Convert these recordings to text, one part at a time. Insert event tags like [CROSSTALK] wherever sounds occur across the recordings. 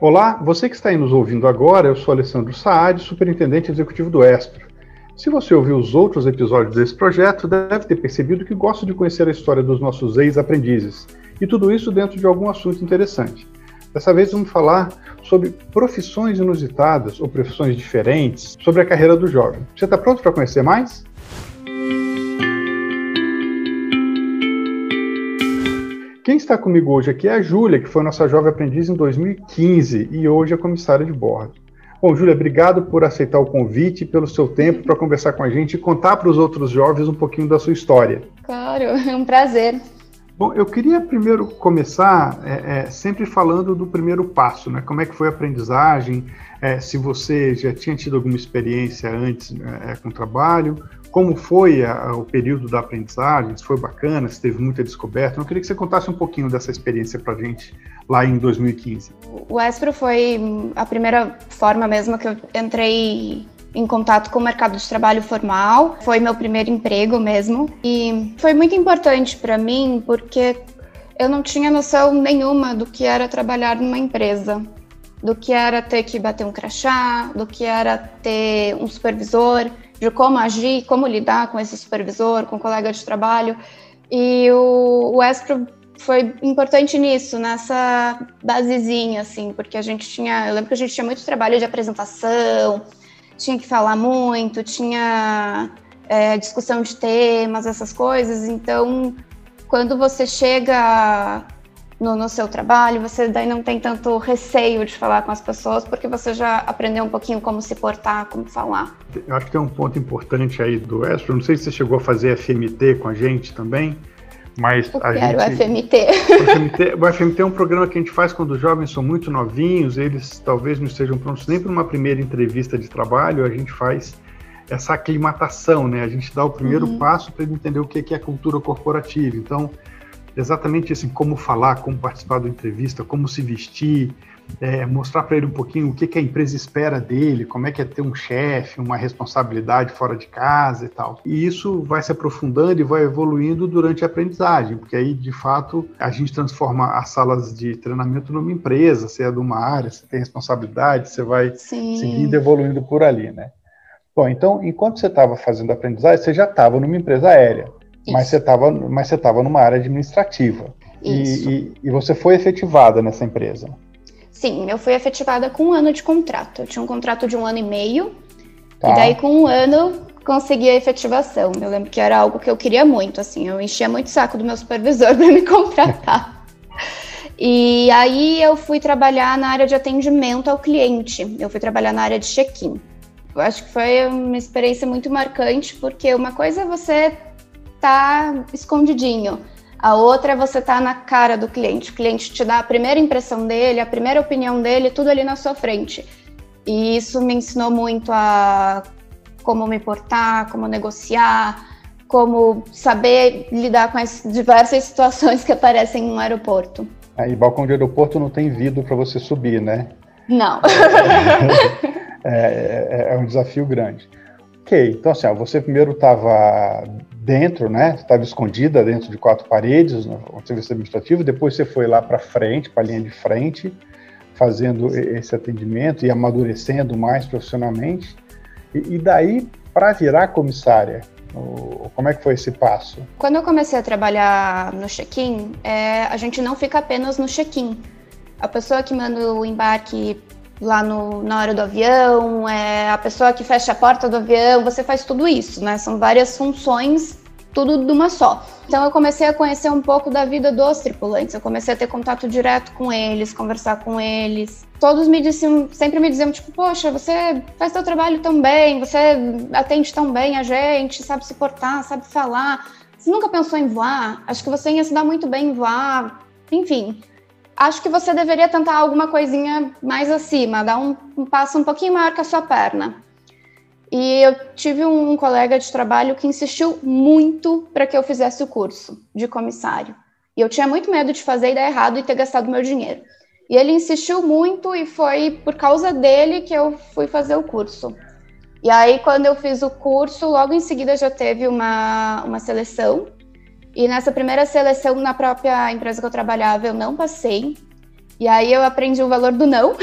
Olá, você que está aí nos ouvindo agora, eu sou Alessandro Saad, superintendente executivo do Espro. Se você ouviu os outros episódios desse projeto, deve ter percebido que gosto de conhecer a história dos nossos ex-aprendizes, e tudo isso dentro de algum assunto interessante. Dessa vez vamos falar sobre profissões inusitadas ou profissões diferentes sobre a carreira do jovem. Você está pronto para conhecer mais? Quem está comigo hoje aqui é a Júlia, que foi nossa jovem aprendiz em 2015 e hoje é comissária de bordo. Bom, Júlia, obrigado por aceitar o convite, pelo seu tempo para conversar com a gente e contar para os outros jovens um pouquinho da sua história. Claro, [LAUGHS] é um prazer. Bom, eu queria primeiro começar é, é, sempre falando do primeiro passo, né? Como é que foi a aprendizagem, é, se você já tinha tido alguma experiência antes é, com o trabalho, como foi a, o período da aprendizagem, se foi bacana, se teve muita descoberta. Eu queria que você contasse um pouquinho dessa experiência para a gente lá em 2015. O Espro foi a primeira forma mesmo que eu entrei em contato com o mercado de trabalho formal. Foi meu primeiro emprego mesmo e foi muito importante para mim porque eu não tinha noção nenhuma do que era trabalhar numa empresa, do que era ter que bater um crachá, do que era ter um supervisor de como agir, como lidar com esse supervisor, com o colega de trabalho. E o, o Espro foi importante nisso, nessa basezinha, assim, porque a gente tinha. Eu lembro que a gente tinha muito trabalho de apresentação, tinha que falar muito, tinha é, discussão de temas, essas coisas. Então, quando você chega no, no, seu trabalho, você daí não tem tanto receio de falar com as pessoas, porque você já aprendeu um pouquinho como se portar, como falar. Eu acho que tem um ponto importante aí do Estro, não sei se você chegou a fazer FMT com a gente também, mas o a que gente... Era o FMT. O FMT. O FMT é um programa que a gente faz quando os jovens são muito novinhos, eles talvez não estejam prontos nem para uma primeira entrevista de trabalho, a gente faz essa aclimatação, né? A gente dá o primeiro uhum. passo para ele entender o que é cultura corporativa. Então, exatamente assim, como falar, como participar da entrevista, como se vestir, é, mostrar para ele um pouquinho o que, que, a empresa espera dele, como é que é ter um chefe, uma responsabilidade fora de casa e tal. E isso vai se aprofundando e vai evoluindo durante a aprendizagem, porque aí, de fato, a gente transforma as salas de treinamento numa empresa, você é de uma área, você tem responsabilidade, você vai Sim. seguindo evoluindo por ali, né? Bom, então, enquanto você estava fazendo a aprendizagem, você já estava numa empresa aérea. Mas você estava mas você estava numa área administrativa. E, e, e, você foi efetivada nessa empresa? Sim, eu fui efetivada com um ano de contrato. Eu tinha um contrato de um ano e meio. Tá. E daí, com um ano, consegui a efetivação. Eu lembro que era algo que eu queria muito, assim. Eu enchia muito o saco do meu supervisor [LAUGHS] para me contratar. e aí, eu fui trabalhar na área de atendimento ao cliente. Eu fui trabalhar na área de check-in. Eu acho que foi uma experiência muito marcante, porque uma coisa é você tá escondidinho. A outra é você tá na cara do cliente. O cliente te dá a primeira impressão dele, a primeira opinião dele, tudo ali na sua frente. E isso me ensinou muito a como me portar, como negociar, como saber lidar com as diversas situações que aparecem no aeroporto. Aí, é, balcão de aeroporto não tem vidro para você subir, né? Não. É, é, é, um desafio grande. Ok, então assim, ó, você primeiro estava dentro, né? Estava escondida dentro de quatro paredes no serviço administrativo. Depois você foi lá para frente, para a linha de frente, fazendo esse atendimento e amadurecendo mais profissionalmente. E, e daí para virar comissária, como é que foi esse passo? Quando eu comecei a trabalhar no check-in, é, a gente não fica apenas no check-in. A pessoa que manda o embarque lá no, na hora do avião, é a pessoa que fecha a porta do avião, você faz tudo isso, né? São várias funções, tudo de uma só. Então eu comecei a conhecer um pouco da vida dos tripulantes, eu comecei a ter contato direto com eles, conversar com eles. Todos me diziam, sempre me diziam, tipo, poxa, você faz seu trabalho tão bem, você atende tão bem a gente, sabe se portar, sabe falar. Você nunca pensou em voar? Acho que você ia se dar muito bem em voar. Enfim, acho que você deveria tentar alguma coisinha mais acima, dar um, um passo um pouquinho maior que a sua perna. E eu tive um colega de trabalho que insistiu muito para que eu fizesse o curso de comissário. E eu tinha muito medo de fazer e dar errado e ter gastado meu dinheiro. E ele insistiu muito e foi por causa dele que eu fui fazer o curso. E aí, quando eu fiz o curso, logo em seguida já teve uma, uma seleção e nessa primeira seleção, na própria empresa que eu trabalhava, eu não passei. E aí eu aprendi o valor do não.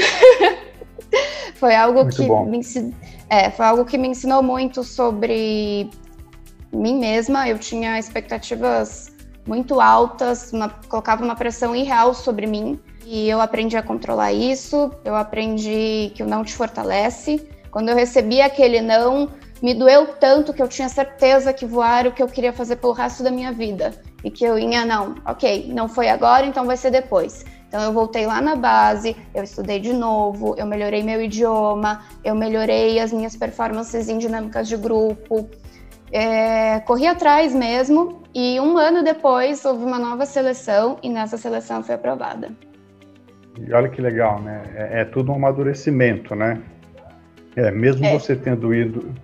[LAUGHS] foi algo muito que bom. me ensinou, é, foi algo que me ensinou muito sobre mim mesma. Eu tinha expectativas muito altas, uma, colocava uma pressão irreal sobre mim. E eu aprendi a controlar isso, eu aprendi que o não te fortalece. Quando eu recebi aquele não, me doeu tanto que eu tinha certeza que voar era o que eu queria fazer pelo resto da minha vida. E que eu ia, não, ok, não foi agora, então vai ser depois. Então eu voltei lá na base, eu estudei de novo, eu melhorei meu idioma, eu melhorei as minhas performances em dinâmicas de grupo, é, corri atrás mesmo e um ano depois houve uma nova seleção e nessa seleção fui aprovada. E olha que legal, né? É, é tudo um amadurecimento, né? É, mesmo é. você tendo ido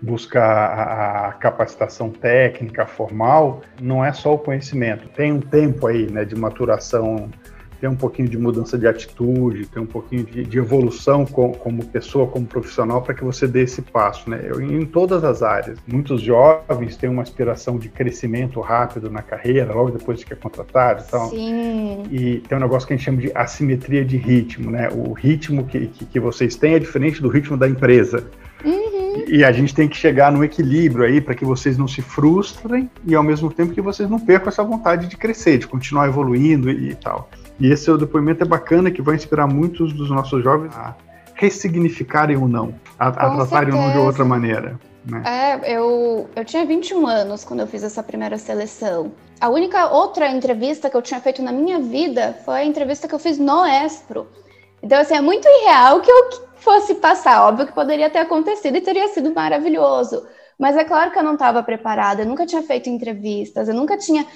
buscar a, a, capacitação técnica formal, não é só o conhecimento. Tem um tempo aí, né, de maturação tem um pouquinho de mudança de atitude, tem um pouquinho de, de evolução com, como pessoa, como profissional, para que você dê esse passo, né? Eu, em todas as áreas. Muitos jovens têm uma aspiração de crescimento rápido na carreira, logo depois de que é contratado então, Sim. E tem um negócio que a gente chama de assimetria de ritmo, né? O ritmo que, que, que vocês têm é diferente do ritmo da empresa. Uhum. E a gente tem que chegar no equilíbrio aí para que vocês não se frustrem e ao mesmo tempo que vocês não percam essa vontade de crescer, de continuar evoluindo e, e tal. E esse seu depoimento é bacana, que vai inspirar muitos dos nossos jovens a ressignificarem o não, a, a tratarem o não de outra maneira. Né? É, eu, eu tinha 21 anos quando eu fiz essa primeira seleção. A única outra entrevista que eu tinha feito na minha vida foi a entrevista que eu fiz no Espro. Então, assim, é muito irreal que eu fosse passar. Óbvio que poderia ter acontecido e teria sido maravilhoso. Mas é claro que eu não estava preparada, eu nunca tinha feito entrevistas, eu nunca tinha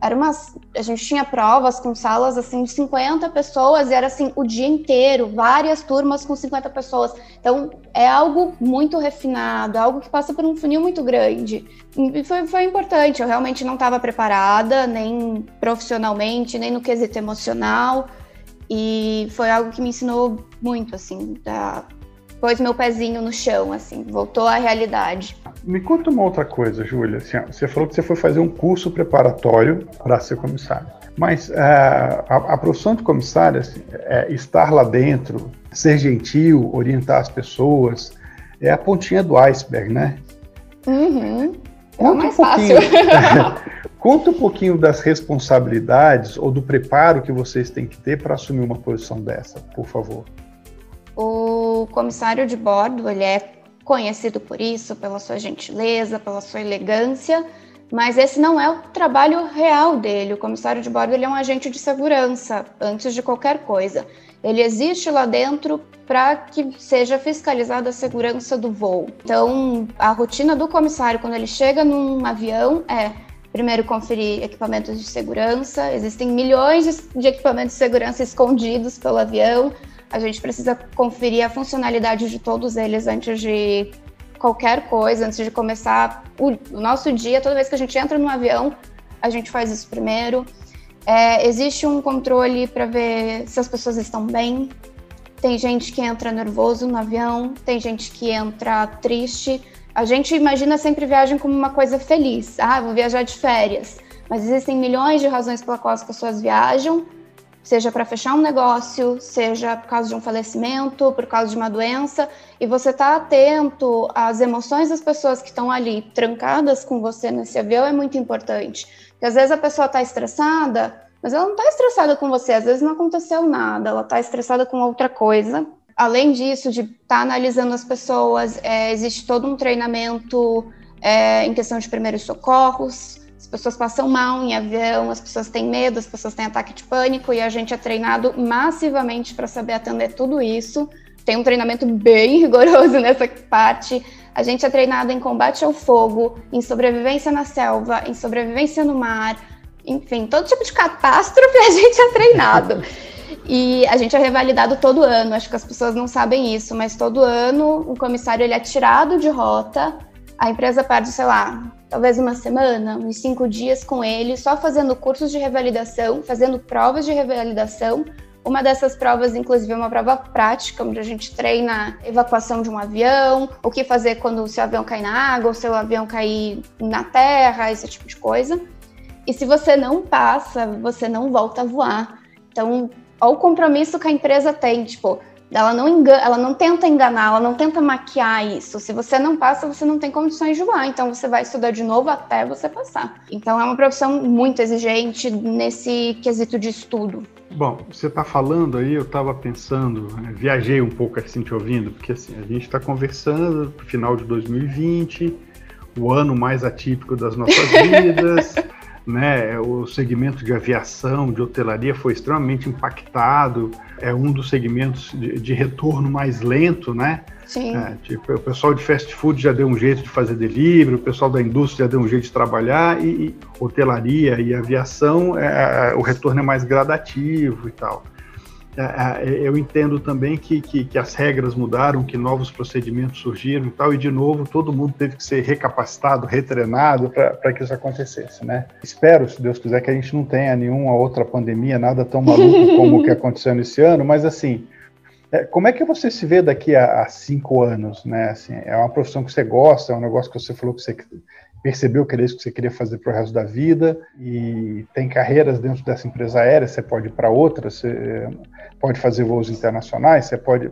era umas, a gente tinha provas com salas assim de 50 pessoas e era assim o dia inteiro, várias turmas com 50 pessoas. Então é algo muito refinado, algo que passa por um funil muito grande. E foi, foi importante, eu realmente não estava preparada, nem profissionalmente, nem no quesito emocional. E foi algo que me ensinou muito, assim, da, pôs meu pezinho no chão, assim, voltou à realidade. Me conta uma outra coisa, Júlia. Assim, você falou que você foi fazer um curso preparatório para ser comissário. Mas é, a, a, profissão de comissário, assim, é estar lá dentro, ser gentil, orientar as pessoas, é a pontinha do iceberg, né? Uhum. É conta, um pouquinho, [LAUGHS] conta um pouquinho das responsabilidades ou do preparo que vocês têm que ter para assumir uma posição dessa, por favor. O comissário de bordo, ele é conhecido por isso, pela sua gentileza, pela sua elegância, mas esse não é o trabalho real dele. O comissário de bordo ele é um agente de segurança, antes de qualquer coisa. Ele existe lá dentro para que seja fiscalizada a segurança do voo. Então, a rotina do comissário quando ele chega num avião é primeiro conferir equipamentos de segurança. Existem milhões de equipamentos de segurança escondidos pelo avião a gente precisa conferir a funcionalidade de todos eles antes de qualquer coisa, antes de começar o, nosso dia. Toda vez que a gente entra no avião, a gente faz isso primeiro. É, existe um controle para ver se as pessoas estão bem. Tem gente que entra nervoso no avião, tem gente que entra triste. A gente imagina sempre viagem como uma coisa feliz. Ah, vou viajar de férias. Mas existem milhões de razões pela qual as pessoas viajam seja para fechar um negócio, seja por causa de um falecimento, por causa de uma doença, e você está atento às emoções das pessoas que estão ali trancadas com você nesse avião é muito importante. Porque às vezes a pessoa está estressada, mas ela não está estressada com você, às vezes não aconteceu nada, ela está estressada com outra coisa. Além disso, de estar tá analisando as pessoas, é, existe todo um treinamento é, em questão de primeiros socorros, pessoas passam mal em avião, as pessoas têm medo, as pessoas têm ataque de pânico e a gente é treinado massivamente para saber atender tudo isso. Tem um treinamento bem [LAUGHS] rigoroso nessa parte. A gente é treinado em combate ao fogo, em sobrevivência na selva, em sobrevivência no mar, enfim, todo tipo de catástrofe a gente é treinado. [LAUGHS] E a gente é revalidado todo ano, acho que as pessoas não sabem isso, mas todo ano o comissário ele é tirado de rota, a empresa perde, sei lá, talvez uma semana, uns cinco dias com ele, só fazendo cursos de revalidação, fazendo provas de revalidação. Uma dessas provas, inclusive, é uma prova prática, onde a gente treina evacuação de um avião, o que fazer quando o seu avião cair na água, ou seu avião cair na terra, esse tipo de coisa. E se você não passa, você não volta a voar. Então, olha o compromisso que a empresa tem, tipo, ela não engana, ela não tenta enganar, ela não tenta maquiar isso. Se você não passa, você não tem condições de voar, então você vai estudar de novo até você passar. Então é uma profissão muito exigente nesse quesito de estudo. Bom, você está falando aí, eu estava pensando, né, viajei um pouco assim te ouvindo, porque assim, a gente está conversando no final de 2020, o ano mais atípico das nossas [LAUGHS] vidas, né? O segmento de aviação, de hotelaria foi extremamente impactado, é um dos segmentos de, de retorno mais lento, né? Sim. É, tipo, o pessoal de fast food já deu um jeito de fazer delivery, o pessoal da indústria já deu um jeito de trabalhar, e, e hotelaria e aviação, é, é o retorno é mais gradativo e tal. É, é, eu entendo também que, que, que, as regras mudaram, que novos procedimentos surgiram e tal, e de novo todo mundo teve que ser recapacitado, retreinado para que isso acontecesse, né? Espero, se Deus quiser, que a gente não tenha nenhuma outra pandemia, nada tão maluco [LAUGHS] como o que aconteceu nesse ano, mas assim, é, como é que você se vê daqui a, a, cinco anos, né? Assim, é uma profissão que você gosta, é um negócio que você falou que você percebeu que era isso que você queria fazer para o resto da vida e tem carreiras dentro dessa empresa aérea, você pode ir para outra, você pode fazer voos internacionais, você pode.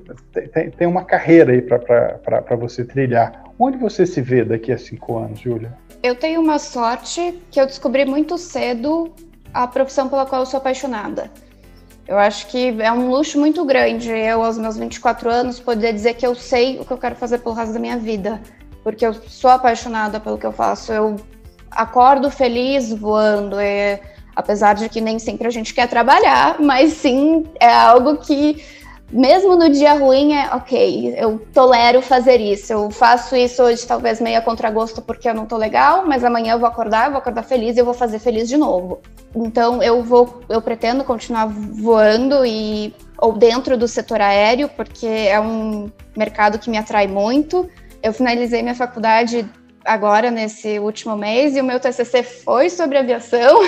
Tem, tem uma carreira aí para você trilhar. Onde você se vê daqui a cinco anos, Júlia? Eu tenho uma sorte que eu descobri muito cedo a profissão pela qual eu sou apaixonada. Eu acho que é um luxo muito grande eu, aos meus 24 anos, poder dizer que eu sei o que eu quero fazer pelo resto da minha vida porque eu sou apaixonada pelo que eu faço. Eu acordo feliz voando, é, apesar de que nem sempre a gente quer trabalhar, mas sim é algo que, mesmo no dia ruim, é ok, eu tolero fazer isso. Eu faço isso hoje, talvez meio a contragosto, porque eu não tô legal, mas amanhã eu vou acordar, eu vou acordar feliz e eu vou fazer feliz de novo. Então eu vou, eu pretendo continuar voando e ou dentro do setor aéreo, porque é um mercado que me atrai muito. Eu finalizei minha faculdade agora, nesse último mês, e o meu TCC foi sobre aviação.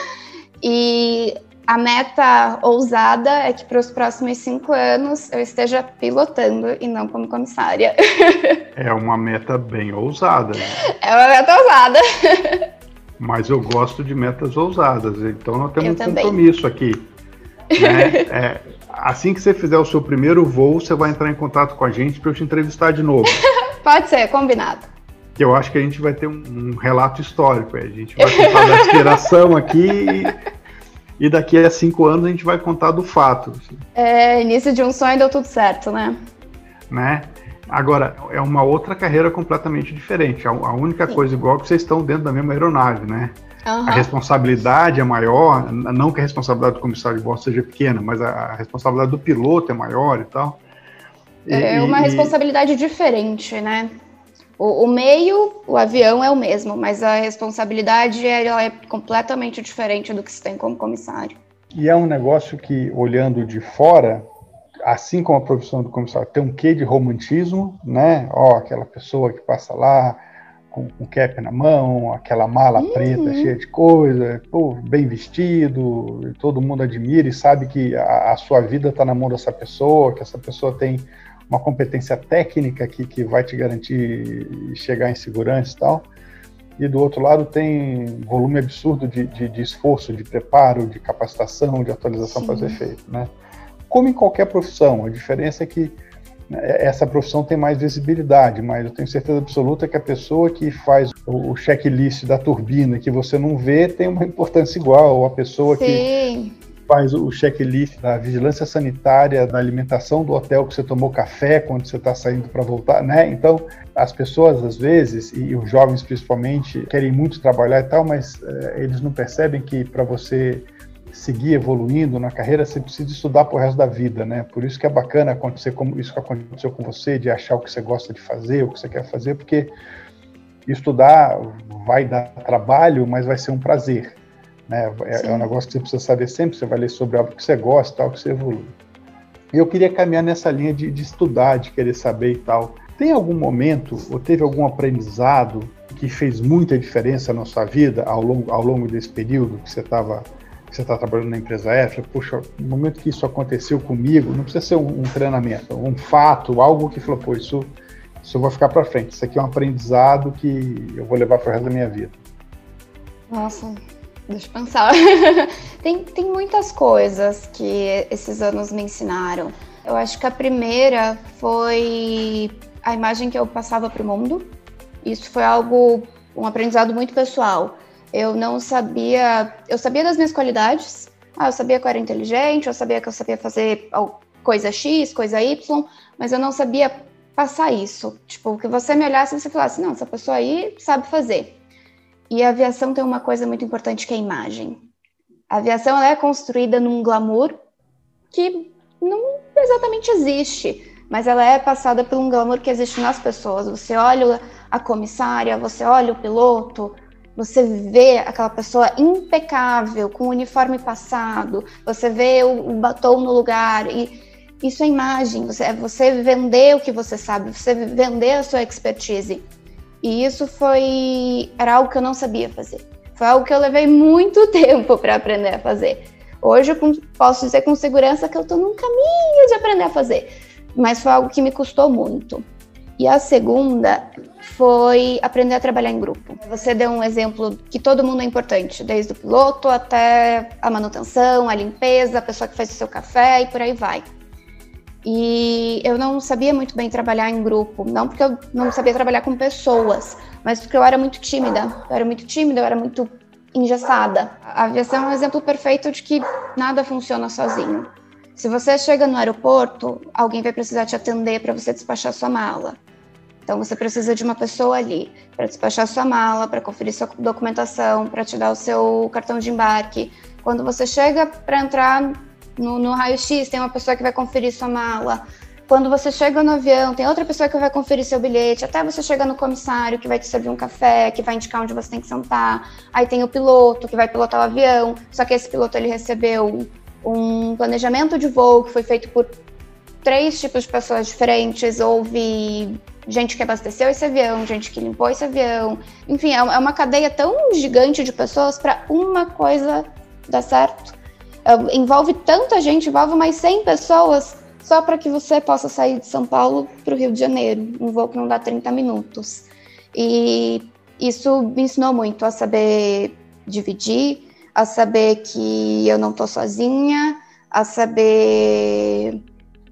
[LAUGHS] e a meta ousada é que para os próximos cinco anos eu esteja pilotando e não como comissária. [LAUGHS] é uma meta bem ousada. Né? É uma meta ousada. [LAUGHS] Mas eu gosto de metas ousadas, então nós temos eu um também. compromisso aqui. Né? É, assim que você fizer o seu primeiro voo, você vai entrar em contato com a gente para eu te entrevistar de novo. Pode ser, combinado. Eu acho que a gente vai ter um, um relato histórico. A gente vai contar da inspiração aqui e, e, daqui a cinco anos a gente vai contar do fato. Assim. É, início de um sonho deu tudo certo, né? Né? Agora, é uma outra carreira completamente diferente. A, a única Sim. coisa igual é que vocês estão dentro da mesma aeronave, né? Uhum. A responsabilidade é maior, não que a responsabilidade do comissário de bordo seja pequena, mas a, a responsabilidade do piloto é maior e tal. É uma responsabilidade diferente, né? O, o, meio, o avião é o mesmo, mas a responsabilidade ela é completamente diferente do que se tem como comissário. E é um negócio que, olhando de fora, assim como a profissão do comissário, tem um quê de romantismo, né? Ó, aquela pessoa que passa lá com o cap na mão, aquela mala uhum. preta cheia de coisa, pô, bem vestido, todo mundo admira e sabe que a, a sua vida está na mão dessa pessoa, que essa pessoa tem uma competência técnica que, que vai te garantir chegar em segurança e tal. E do outro lado tem volume absurdo de, de, de esforço, de preparo, de capacitação, de atualização para ser feito, né? Como em qualquer profissão, a diferença é que né, essa profissão tem mais visibilidade, mas eu tenho certeza absoluta que a pessoa que faz o checklist da turbina que você não vê tem uma importância igual, ou a pessoa Sim. que faz o checklist da vigilância sanitária, da alimentação do hotel que você tomou café quando você está saindo para voltar, né? Então, as pessoas às vezes, e os jovens principalmente, querem muito trabalhar e tal, mas é, eles não percebem que para você seguir evoluindo na carreira, você precisa estudar pro resto da vida, né? Por isso que é bacana acontecer como isso que aconteceu com você, de achar o que você gosta de fazer, o que você quer fazer, porque estudar vai dar trabalho, mas vai ser um prazer. Né? É, é, um negócio que você precisa saber sempre, você vai ler sobre algo que você gosta, tal, que você evolui. E eu queria caminhar nessa linha de, de estudar, de querer saber e tal. Tem algum momento, ou teve algum aprendizado que fez muita diferença na sua vida ao longo, ao longo desse período que você estava que você está trabalhando na empresa aérea, puxa, no momento que isso aconteceu comigo, não precisa ser um, um treinamento, um fato, algo que falou, pô, isso, isso eu vou ficar para frente, isso aqui é um aprendizado que eu vou levar para o resto da minha vida. Nossa, Deixa eu pensar. [LAUGHS] tem, tem muitas coisas que esses anos me ensinaram. Eu acho que a primeira foi a imagem que eu passava para o mundo. Isso foi algo, um aprendizado muito pessoal. Eu não sabia, eu sabia das minhas qualidades. Ah, eu sabia que eu era inteligente, eu sabia que eu sabia fazer coisa X, coisa Y, mas eu não sabia passar isso. Tipo, que você me olhasse e você falasse, não, essa pessoa aí sabe fazer. E a aviação tem uma coisa muito importante que é a imagem. A aviação é construída num glamour que não exatamente existe, mas ela é passada por um glamour que existe nas pessoas. Você olha a comissária, você olha o piloto, você vê aquela pessoa impecável, com o uniforme passado, você vê o, o batom no lugar e isso é imagem, você, é você vender o que você sabe, você vender a sua expertise. E isso foi era algo que eu não sabia fazer. Foi algo que eu levei muito [LAUGHS] tempo para aprender a fazer. Hoje eu posso dizer com segurança que eu estou num caminho de aprender a fazer, mas foi algo que me custou muito. E a segunda foi aprender a trabalhar em grupo. Você deu um exemplo que todo mundo é importante, desde o piloto até a manutenção, a limpeza, a pessoa que faz o seu café e por aí vai. E eu não sabia muito bem trabalhar em grupo, não porque eu não sabia trabalhar com pessoas, mas porque eu era muito tímida. Eu era muito tímida, eu era muito engessada. A aviação é um exemplo perfeito de que nada funciona sozinho. Se você chega no aeroporto, alguém vai precisar te atender para você despachar sua mala. Então você precisa de uma pessoa ali para despachar sua mala, para conferir sua documentação, para te dar o seu cartão de embarque. Quando você chega para entrar no, no raio-x, tem uma pessoa que vai conferir sua mala. Quando você chega no avião, tem outra pessoa que vai conferir seu bilhete, até você chegar no comissário que vai te servir um café, que vai indicar onde você tem que sentar. Aí tem o piloto que vai pilotar o avião, só que esse piloto ele recebeu um planejamento de voo que foi feito por três tipos de pessoas diferentes. Houve gente que abasteceu esse avião, gente que limpou esse avião. Enfim, é, é uma cadeia tão gigante de pessoas para uma coisa dar certo. É, envolve tanta gente, envolve mais 100 pessoas só para que você possa sair de São Paulo para o Rio de Janeiro, um voo que não dá 30 minutos. E isso me ensinou muito a saber dividir, a saber que eu não estou sozinha, a saber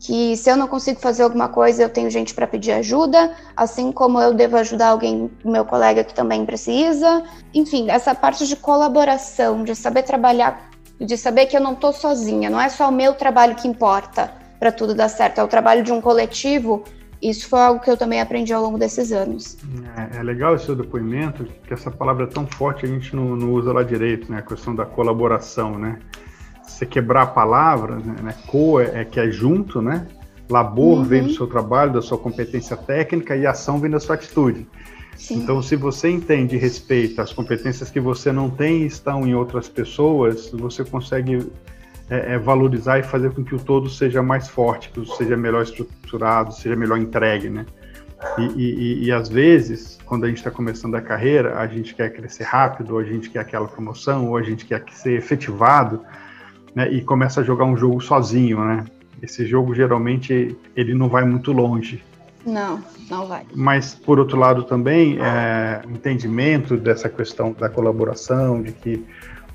que se eu não consigo fazer alguma coisa, eu tenho gente para pedir ajuda, assim como eu devo ajudar alguém, meu colega que também precisa. Enfim, essa parte de colaboração, de saber trabalhar, de saber que eu não estou sozinha, não é só o meu trabalho que importa para tudo dar certo, é o trabalho de um coletivo. Isso foi algo que eu também aprendi ao longo desses anos. É, é legal esse seu depoimento, que essa palavra é tão forte a gente não, não usa lá direito, né? A questão da colaboração, né? você quebrar a palavra, né, né? Co é, é, que é junto, né? Labor uhum. vem do seu trabalho, da sua competência técnica e ação vem da sua atitude. Então, se você entende e respeita as competências que você não tem e estão em outras pessoas, você consegue é, é, valorizar e fazer com que o todo seja mais forte, que seja melhor estruturado, seja melhor entregue, né? E, e, e, às vezes, quando a gente está começando a carreira, a gente quer crescer rápido, ou a gente quer aquela promoção, ou a gente quer ser efetivado, né, e começa a jogar um jogo sozinho, né? Esse jogo geralmente ele não vai muito longe. Não, não vai. Mas por outro lado também, é, entendimento dessa questão da colaboração, de que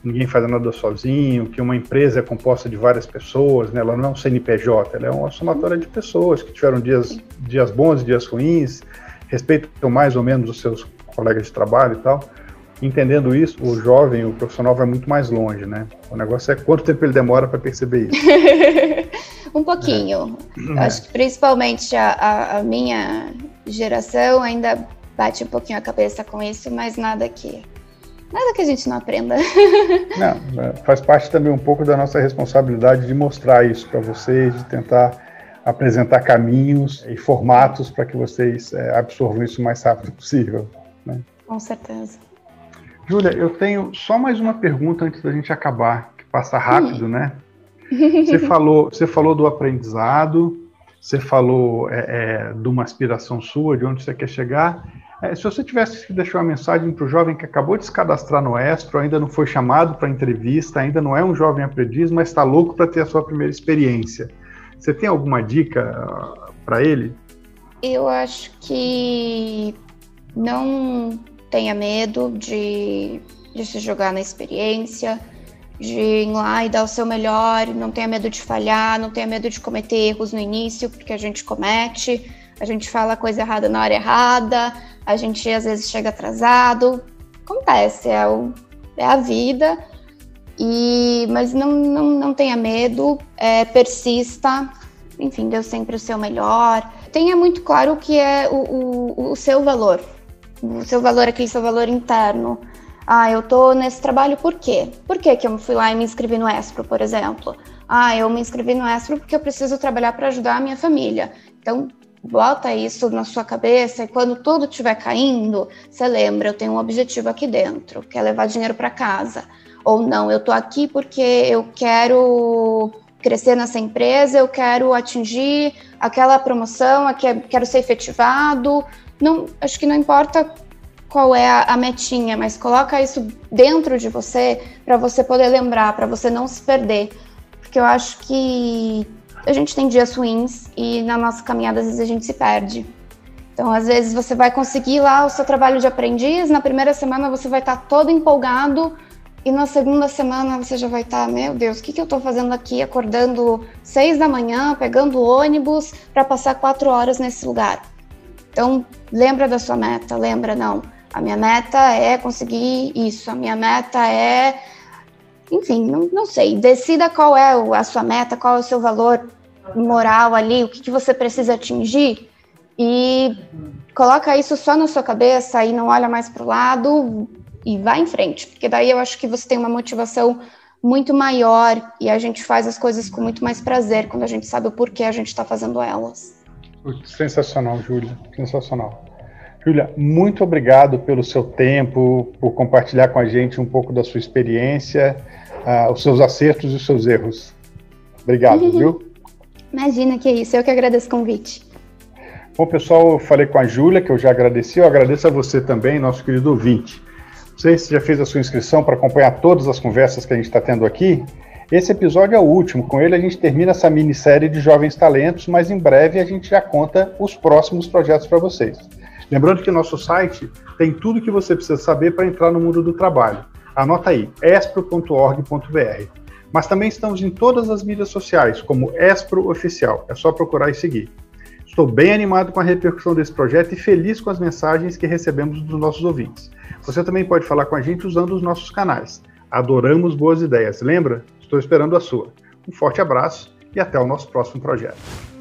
ninguém faz nada sozinho, que uma empresa é composta de várias pessoas, né? ela não é um CNPJ, ela é uma somatória de pessoas que tiveram dias, dias bons e dias ruins, respeitam mais ou menos os seus colegas de trabalho e tal entendendo isso, o jovem, o profissional vai muito mais longe, né? O negócio é quanto tempo ele demora para perceber isso. [LAUGHS] um pouquinho. É. Acho que principalmente a, a, a, minha geração ainda bate um pouquinho a cabeça com isso, mas nada que nada que a gente não aprenda. [LAUGHS] não, é, faz parte também um pouco da nossa responsabilidade de mostrar isso para vocês, de tentar apresentar caminhos e formatos para que vocês é, absorvam isso o mais rápido possível. Né? Com certeza. Júlia, eu tenho só mais uma pergunta antes da gente acabar, que passa rápido, né? Você falou, você falou do aprendizado, você falou é, é, de uma aspiração sua, de onde você quer chegar. É, se você tivesse que deixar uma mensagem para o jovem que acabou de se cadastrar no Estro, ainda não foi chamado para entrevista, ainda não é um jovem aprendiz, mas está louco para ter a sua primeira experiência, você tem alguma dica uh, para ele? Eu acho que não tenha medo de de se jogar na experiência, de ir lá e dar o seu melhor, não tenha medo de falhar, não tenha medo de cometer erros no início, porque a gente comete, a gente fala coisa errada na hora errada, a gente às vezes chega atrasado, acontece, é, o, é a vida, e mas não, não, não tenha medo, é, persista, enfim, deu sempre o seu melhor, tenha muito claro o que é o, o, o seu valor, o seu valor, aquele seu valor interno, ah, eu tô nesse trabalho por quê? Por que, que eu fui lá e me inscrevi no Espro, por exemplo? Ah, eu me inscrevi no Espro porque eu preciso trabalhar para ajudar a minha família. Então, bota isso na sua cabeça e quando tudo estiver caindo, você lembra, eu tenho um objetivo aqui dentro, que é levar dinheiro para casa. Ou não, eu tô aqui porque eu quero crescer nessa empresa, eu quero atingir aquela promoção, quero ser efetivado. Não, acho que não importa qual é a, a metinha, mas coloca isso dentro de você para você poder lembrar, para você não se perder. Porque eu acho que a gente tem dias ruins e na nossa caminhada às vezes a gente se perde. Então, às vezes você vai conseguir lá o seu trabalho de aprendiz, na primeira semana você vai estar tá todo empolgado e na segunda semana você já vai estar, tá, meu Deus, o que, que eu estou fazendo aqui, acordando seis da manhã, pegando ônibus para passar quatro horas nesse lugar. Então, lembra da sua meta, lembra não. A minha meta é conseguir isso, a minha meta é. Enfim, não, não sei. Decida qual é a sua meta, qual é o seu valor moral ali, o que, que você precisa atingir e coloca isso só na sua cabeça e não olha mais para o lado e vai em frente, porque daí eu acho que você tem uma motivação muito maior e a gente faz as coisas com muito mais prazer quando a gente sabe o porquê a gente está fazendo elas. Sensacional, Júlia, sensacional. Júlia, muito obrigado pelo seu tempo, por compartilhar com a gente um pouco da sua experiência, uh, os seus acertos e os seus erros. Obrigado, [LAUGHS] viu? Imagina que é isso, eu que agradeço o convite. Bom, pessoal, eu falei com a Júlia, que eu já agradeci, eu agradeço a você também, nosso querido ouvinte. Não sei se já fez a sua inscrição para acompanhar todas as conversas que a gente está tendo aqui. Esse episódio é o último, com ele a gente termina essa minissérie de jovens talentos, mas em breve a gente já conta os próximos projetos para vocês. Lembrando que nosso site tem tudo o que você precisa saber para entrar no mundo do trabalho. Anota aí, espro.org.br. Mas também estamos em todas as mídias sociais, como Espro Oficial. É só procurar e seguir. Estou bem animado com a repercussão desse projeto e feliz com as mensagens que recebemos dos nossos ouvintes. Você também pode falar com a gente usando os nossos canais. Adoramos boas ideias, lembra? Estou esperando a sua. Um forte abraço e até o nosso próximo projeto.